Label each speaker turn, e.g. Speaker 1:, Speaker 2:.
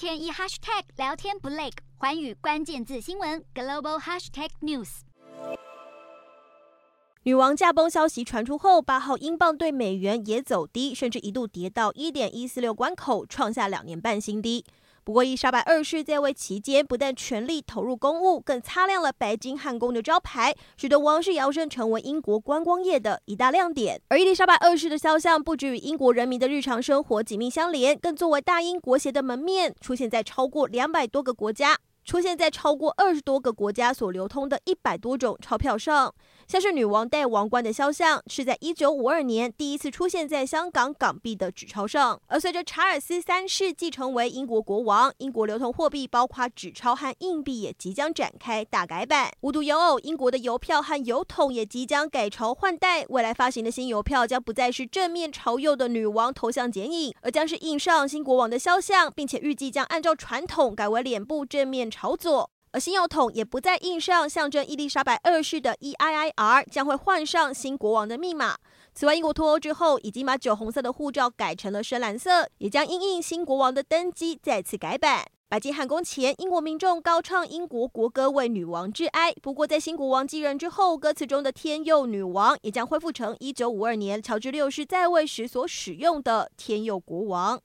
Speaker 1: 天一 hashtag 聊天不累，环宇关键字新闻 global hashtag news。
Speaker 2: 女王驾崩消息传出后，八号英镑兑美元也走低，甚至一度跌到一点一四六关口，创下两年半新低。不过，伊丽莎白二世在位期间，不但全力投入公务，更擦亮了白金汉宫的招牌，使得王室摇身成为英国观光业的一大亮点。而伊丽莎白二世的肖像不止与英国人民的日常生活紧密相连，更作为大英国协的门面，出现在超过两百多个国家。出现在超过二十多个国家所流通的一百多种钞票上，像是女王戴王冠的肖像，是在一九五二年第一次出现在香港港币的纸钞上。而随着查尔斯三世继承为英国国王，英国流通货币包括纸钞和硬币也即将展开大改版。无独有偶，英国的邮票和邮筒也即将改朝换代，未来发行的新邮票将不再是正面朝右的女王头像剪影，而将是印上新国王的肖像，并且预计将按照传统改为脸部正面朝左，而新药桶也不再印上象征伊丽莎白二世的 EIIR，将会换上新国王的密码。此外，英国脱欧之后，已经把酒红色的护照改成了深蓝色，也将因应新国王的登基再次改版。白金汉宫前，英国民众高唱英国国歌为女王致哀。不过，在新国王继任之后，歌词中的天佑女王也将恢复成一九五二年乔治六世在位时所使用的天佑国王。